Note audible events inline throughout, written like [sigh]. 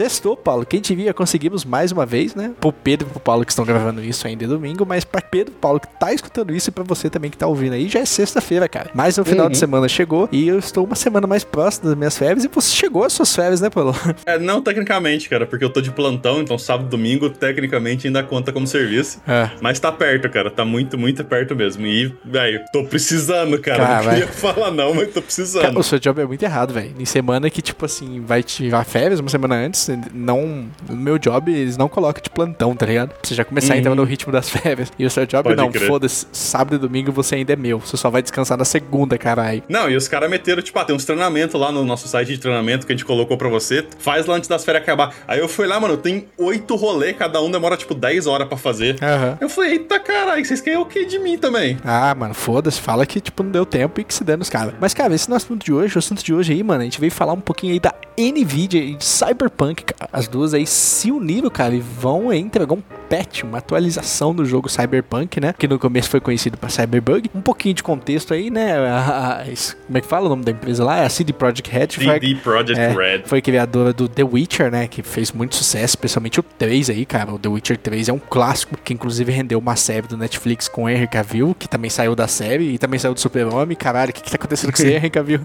Sextou, Paulo. Quem te via, conseguimos mais uma vez, né? Pro Pedro e pro Paulo que estão gravando isso ainda é domingo, mas pra Pedro e Paulo que tá escutando isso e pra você também que tá ouvindo aí, já é sexta-feira, cara. Mais um final Uhum. de semana chegou e eu estou uma semana mais próximo das minhas férias e você chegou às suas férias, né, Paulo? [laughs] É, não tecnicamente, cara, porque eu tô de plantão, então sábado e domingo, tecnicamente, ainda conta como serviço. É. Mas tá perto, cara, tá muito, muito perto mesmo. E, velho, tô precisando, cara. Cara, não queria [laughs] falar não, mas tô precisando. Cara, o seu job é muito errado, velho. Em semana que, tipo assim, vai tirar férias uma semana antes, não. No meu job, eles não colocam de plantão, tá ligado? Pra você já começar a entrar Uhum. no ritmo das [laughs] férias. E o seu job, Pode não, foda-se. Sábado e domingo você ainda é meu. Você só vai descansar na segunda, caralho. Não, e os caras meteram, tipo, ah, tem uns treinamentos lá no nosso site de treinamento que a gente colocou pra você. Faz lá antes das férias acabar. Aí eu fui lá, mano, tem oito rolê, cada um demora, tipo, 10 horas pra fazer. Aham. Eu falei, eita caralho, vocês querem o que de mim também? Ah, mano, foda-se, fala que, tipo, não deu tempo e que se dane os caras. Mas, cara, esse é o nosso assunto de hoje, o assunto de hoje aí, mano, a gente veio falar um pouquinho aí da Nvidia e de Cyberpunk, As duas aí se uniram, cara, e vão entregar um patch, uma atualização do jogo Cyberpunk, né? Que no começo foi conhecido pra Cyberbug. Um pouquinho de contexto aí, né? A- a- esse- como é que fala o nome da empresa lá? É a CD Projekt Red. CD Projekt é, Red. Foi criadora do The Witcher, né? Que fez muito sucesso, especialmente o 3 aí, cara. O The Witcher 3 é um clássico, que inclusive rendeu uma série do Netflix com o Henry Cavill, que também saiu da série e também saiu do Super-Homem. Caralho, o que, que tá acontecendo com [laughs] você, Henry Cavill?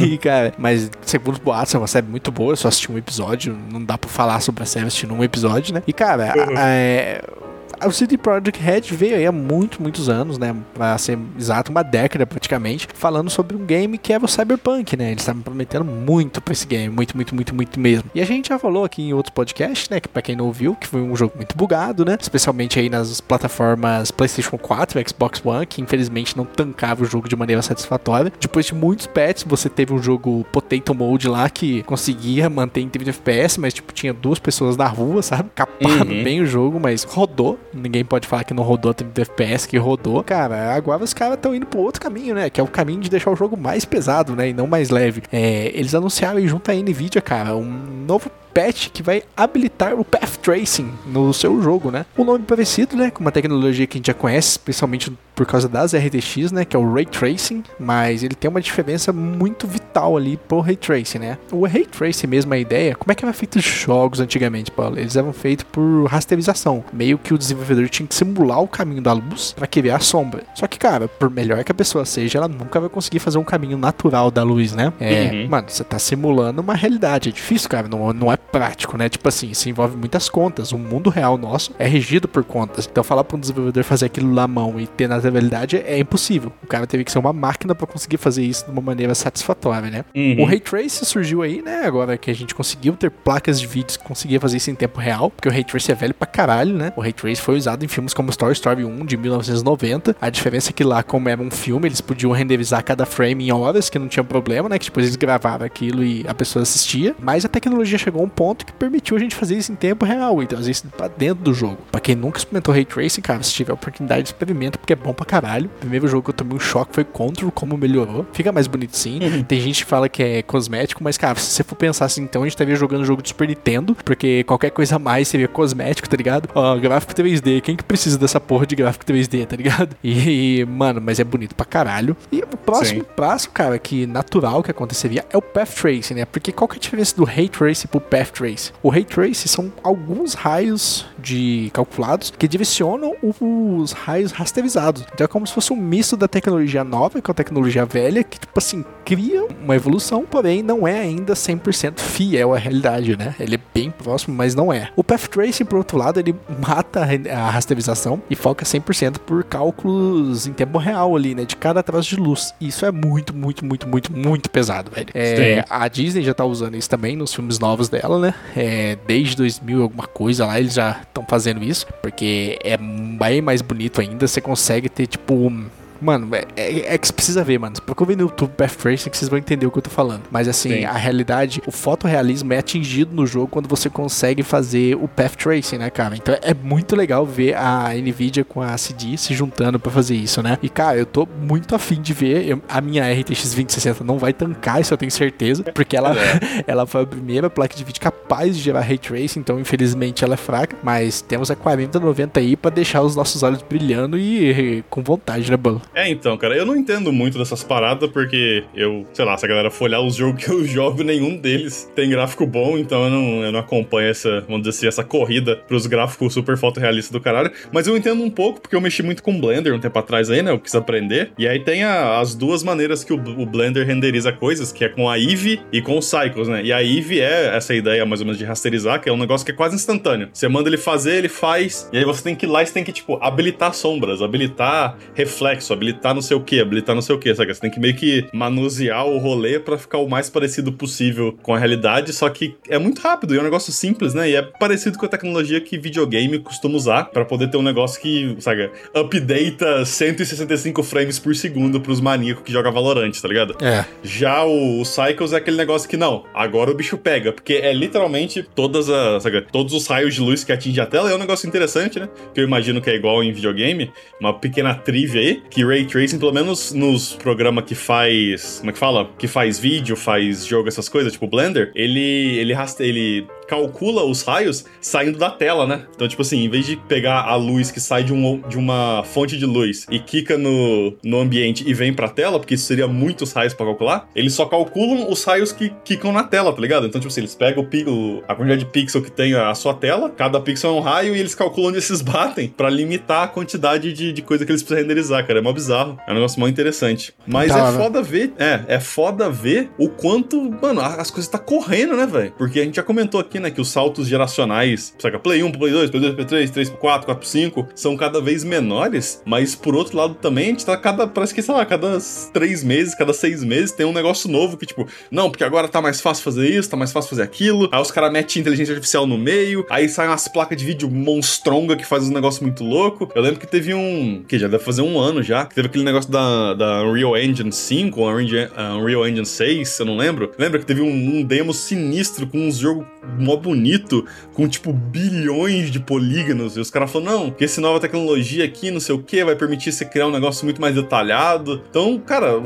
e, [laughs] cara, mas segundo os boatos, é uma série muito boa. Eu só assisti um episódio, não dá pra falar sobre a série assistindo um episódio, né? E, cara, Uhum. a- é. O CD Projekt Red veio aí há muito, muitos anos, né? Pra ser exato, uma década praticamente, falando sobre um game que era o Cyberpunk, né? Eles estavam prometendo muito pra esse game, muito, muito, muito, muito mesmo. E a gente já falou aqui em outros podcasts, né? Que pra quem não ouviu, que foi um jogo muito bugado, né? Especialmente aí nas plataformas PlayStation 4 e Xbox One, que infelizmente não tancava o jogo de maneira satisfatória. Depois de muitos patches, você teve um jogo Potato Mode lá que conseguia manter em 30 FPS, mas tipo, tinha duas pessoas na rua, sabe? Capando Uhum. bem o jogo, mas rodou. Ninguém pode falar que não rodou 30 FPS, que rodou. Cara, agora os caras estão indo pro outro caminho, né? Que é o caminho de deixar o jogo mais pesado, né? E não mais leve. É, eles anunciaram aí junto à Nvidia, cara, um novo patch que vai habilitar o Path Tracing no seu jogo, né? Um nome parecido, né? Com uma tecnologia que a gente já conhece, especialmente por causa das RTX, né? Que é o Ray Tracing, mas ele tem uma diferença muito vital ali pro Ray Tracing, né? O Ray Tracing mesmo, a ideia, como é que era feito os jogos antigamente, Paulo? Eles eram feitos por rasterização. Meio que o desenvolvedor tinha que simular o caminho da luz para criar a sombra. Só que, cara, por melhor que a pessoa seja, ela nunca vai conseguir fazer um caminho natural da luz, né? É, Uhum. mano, você tá simulando uma realidade. É difícil, cara. Não, não é prático, né? Tipo assim, isso envolve muitas contas. O mundo real nosso é regido por contas. Então, falar pra um desenvolvedor fazer aquilo na mão e ter na realidade é impossível. O cara teve que ser uma máquina pra conseguir fazer isso de uma maneira satisfatória, né? Uhum. O Ray Trace surgiu aí, né? Agora que a gente conseguiu ter placas de vídeos que conseguia fazer isso em tempo real, porque o Ray Trace é velho pra caralho, né? O Ray Trace foi usado em filmes como Story Story 1 de 1990. A diferença é que lá, como era um filme, eles podiam renderizar cada frame em horas, que não tinha problema, né? Que depois eles gravavam aquilo e a pessoa assistia. Mas a tecnologia chegou um ponto que permitiu a gente fazer isso em tempo real e trazer isso pra dentro do jogo. Pra quem nunca experimentou Ray Tracing, cara, se tiver oportunidade, experimenta, porque é bom pra caralho. O primeiro jogo que eu tomei um choque foi Control, como melhorou. Fica mais bonito sim. Tem gente que fala que é cosmético, mas, cara, se você for pensar assim, então a gente estaria jogando jogo de Super Nintendo, porque qualquer coisa a mais seria cosmético, tá ligado? Ó, gráfico 3D, quem que precisa dessa porra de gráfico 3D, tá ligado? [laughs] E, mano, mas é bonito pra caralho. E o próximo Sim. passo, cara, que natural que aconteceria é o Path Tracing, né? Porque qual que é a diferença do Ray Tracing pro Path Tracing? O Ray Tracing são alguns raios de calculados que direcionam os raios rasterizados. Então é como se fosse um misto da tecnologia nova com a tecnologia velha, que, tipo assim, cria uma evolução, porém não é ainda 100% fiel à realidade, né? Ele é bem próximo, mas não é. O Path Tracing, por outro lado, ele mata a rasterização e foca 100% por cálculos em tempo real ali, né? De cada traço de luz. E isso é muito, muito, muito, muito, muito pesado, velho. É, a Disney já tá usando isso também nos filmes novos dela, né? É, desde 2000 e alguma coisa lá, eles já estão fazendo isso, porque é bem mais bonito ainda. Você consegue ter, tipo, um- Mano, é, é, é que você precisa ver, mano. Procure no YouTube Path Tracing que vocês vão entender o que eu tô falando. Mas assim, Sim. a realidade, o fotorrealismo é atingido no jogo quando você consegue fazer o Path Tracing, né, cara? Então é muito legal ver a Nvidia com a CD se juntando para fazer isso, né? E, cara, eu tô muito afim de ver. Eu, a minha RTX 2060 não vai tancar, isso eu tenho certeza. Porque ela, é. [laughs] ela foi a primeira placa de vídeo capaz de gerar Ray Tracing, então infelizmente ela é fraca. Mas temos a 4090 aí para deixar os nossos olhos brilhando e, e com vontade, né, Bolo? É, então, cara, eu não entendo muito dessas paradas porque eu, sei lá, se a galera for olhar os jogos [laughs] que eu jogo, nenhum deles tem gráfico bom, então eu não, eu não acompanho essa, vamos dizer assim, essa corrida pros gráficos super fotorrealistas do caralho. Mas eu entendo um pouco porque eu mexi muito com Blender um tempo atrás aí, né? Eu quis aprender. E aí tem a, as duas maneiras que o, o, Blender renderiza coisas, que é com a Eevee e com o Cycles, né? E a Eevee é essa ideia mais ou menos de rasterizar, que é um negócio que é quase instantâneo. Você manda ele fazer, ele faz, e aí você tem que ir lá e você tem que, tipo, habilitar sombras, habilitar reflexo, habilitar não sei o que, habilitar não sei o que, sabe? Você tem que meio que manusear o rolê para ficar o mais parecido possível com a realidade, só que é muito rápido e é um negócio simples, né? E é parecido com a tecnologia que videogame costuma usar para poder ter um negócio que, sabe, updata 165 frames por segundo pros maníacos que jogam Valorant, tá ligado? É. Já o, o Cycles é aquele negócio que não, agora o bicho pega, porque é literalmente todas as, sabe, todos os raios de luz que atingem a tela, é um negócio interessante, né? Que eu imagino que é igual em videogame, uma pequena trivia aí, que Ray Tracing, pelo menos nos programas que faz, como é que fala? Que faz vídeo, faz jogo, essas coisas, tipo Blender, ele, ele, raste, ele calcula os raios saindo da tela, né? Então, tipo assim, em vez de pegar a luz que sai de, um, de uma fonte de luz e quica no, no ambiente e vem pra tela, porque isso seria muitos raios para calcular, eles só calculam os raios que quicam na tela, tá ligado? Então, tipo assim, eles pegam o, a quantidade de pixel que tem a sua tela, cada pixel é um raio e eles calculam onde esses batem para limitar a quantidade de, de coisa que eles precisam renderizar, cara. É mó bizarro. É um negócio mó interessante. Mas tá, é foda ver, é, é foda ver o quanto, mano, as coisas tá correndo, né, velho? Porque a gente já comentou aqui, né, que os saltos geracionais, saca, Play 1 Play 2, Play 2 Play 3, 3 4, 4 5, são cada vez menores, mas por outro lado também, a gente tá cada, parece que, sei lá, cada três meses, cada seis meses tem um negócio novo que, tipo, não, porque agora tá mais fácil fazer isso, tá mais fácil fazer aquilo, aí os caras metem inteligência artificial no meio, aí saem umas placas de vídeo monstronga que faz um negócio muito louco. Eu lembro que teve um, que já deve fazer um ano já, que teve aquele negócio da, da Unreal Engine 5, ou Unreal Engine 6, eu não lembro. Lembra que teve um, um demo sinistro com uns jogos mó bonito, com tipo bilhões de polígonos, e os caras falam, não, que essa nova tecnologia aqui, não sei o que, vai permitir você criar um negócio muito mais detalhado. Então, cara,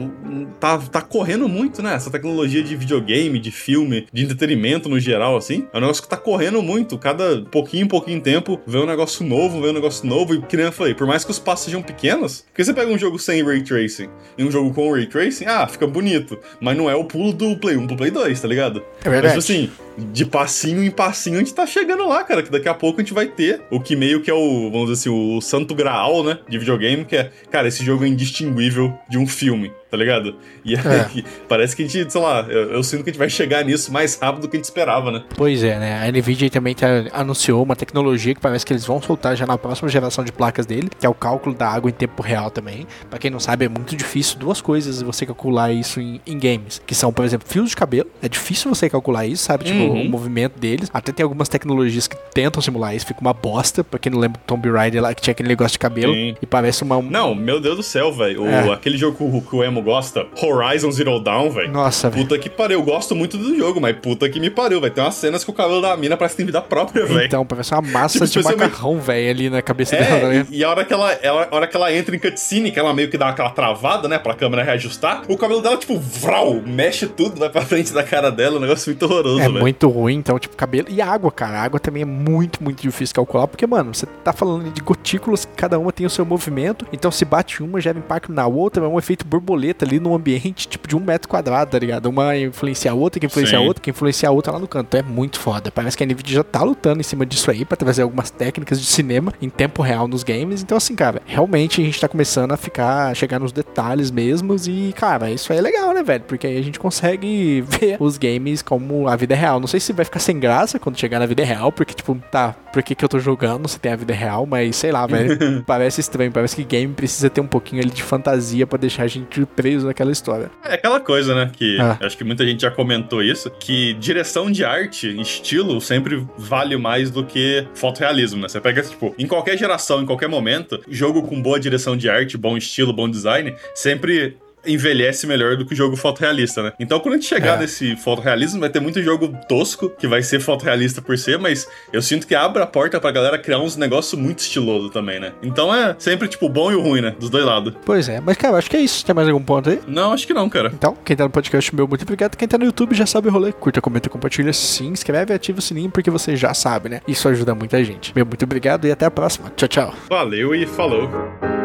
tá, tá correndo muito, né? Essa tecnologia de videogame, de filme, de entretenimento no geral, assim, é um negócio que tá correndo muito. Cada pouquinho, pouquinho tempo, vê um negócio novo, vê um negócio novo, e que nem eu falei, por mais que os passos sejam pequenos, porque você pega um jogo sem Ray Tracing e um jogo com Ray Tracing, ah, fica bonito, mas não é o pulo do Play 1 pro Play 2, tá ligado? É verdade. Mas, tipo assim, de passinho em passinho a gente tá chegando lá, cara. Que daqui a pouco a gente vai ter o que meio que é o, vamos dizer assim, o santo graal, né? De videogame, que é, cara, esse jogo é indistinguível de um filme tá ligado? E aí, é. [laughs] parece que a gente, sei lá, eu, eu, sinto que a gente vai chegar nisso mais rápido do que a gente esperava, né? Pois é, né? A Nvidia também tá, anunciou uma tecnologia que parece que eles vão soltar já na próxima geração de placas dele, que é o cálculo da água em tempo real também. Para quem não sabe, é muito difícil duas coisas você calcular isso em, em, games, que são, por exemplo, fios de cabelo. É difícil você calcular isso, sabe? Tipo, uhum. o movimento deles. Até tem algumas tecnologias que tentam simular isso, fica uma bosta. Pra quem não lembra do Tomb Raider lá, que tinha aquele negócio de cabelo Sim. e parece uma... Não, meu Deus do céu, velho. É. Aquele jogo que o, Emo gosta, Horizon Zero Dawn, velho. Nossa, velho. Puta que pariu. Eu gosto muito do jogo, mas puta que me pariu, velho. Tem umas cenas que o cabelo da mina parece que tem vida própria, velho. Então, parece uma massa tipo, de macarrão, velho, ali na cabeça é, dela, né? E, a hora que ela, ela, a hora que ela entra em cutscene, que ela meio que dá aquela travada, né, pra câmera reajustar, o cabelo dela, tipo, vral, mexe tudo, vai pra frente da cara dela, um negócio muito horroroso, É véio. muito ruim, então, tipo, cabelo. E água, cara. A água também é muito, muito difícil calcular, porque, mano, você tá falando de gotículas cada uma tem o seu movimento, então se bate uma, gera impacto na outra, é um efeito borboleta ali no ambiente, tipo, de um metro quadrado, tá ligado? Uma influencia a outra, que influencia Sim. a outra, que influencia a outra lá no canto. Então é muito foda. Parece que a Nvidia já tá lutando em cima disso aí para trazer algumas técnicas de cinema em tempo real nos games. Então, assim, cara, realmente a gente tá começando a ficar, a chegar nos detalhes mesmos e, cara, isso aí é legal, né, velho? Porque aí a gente consegue [laughs] ver os games como a vida real. Não sei se vai ficar sem graça quando chegar na vida real, porque, tipo, tá, por que, que eu tô jogando se tem a vida real? Mas sei lá, velho. [laughs] parece estranho. Parece que game precisa ter um pouquinho ali de fantasia para deixar a gente preso naquela história. É aquela coisa, né? Que Ah. acho que muita gente já comentou isso, que direção de arte, estilo, sempre vale mais do que fotorrealismo, né? Você pega, tipo, em qualquer geração, em qualquer momento, jogo com boa direção de arte, bom estilo, bom design, sempre envelhece melhor do que o jogo fotorrealista, né? Então, quando a gente chegar É. nesse fotorrealismo, vai ter muito jogo tosco, que vai ser fotorrealista por ser, mas eu sinto que abre a porta pra galera criar uns negócios muito estiloso também, né? Então é sempre, tipo, o bom e o ruim, né? Dos dois lados. Pois é, mas cara, acho que é isso. Tem mais algum ponto aí? Não, acho que não, cara. Então, quem tá no podcast meu, muito obrigado. Quem tá no YouTube já sabe o rolê. Curta, comenta, compartilha, se inscreve e ativa o sininho porque você já sabe, né? Isso ajuda muita gente. Meu, muito obrigado e até a próxima. Tchau, tchau. Valeu e falou.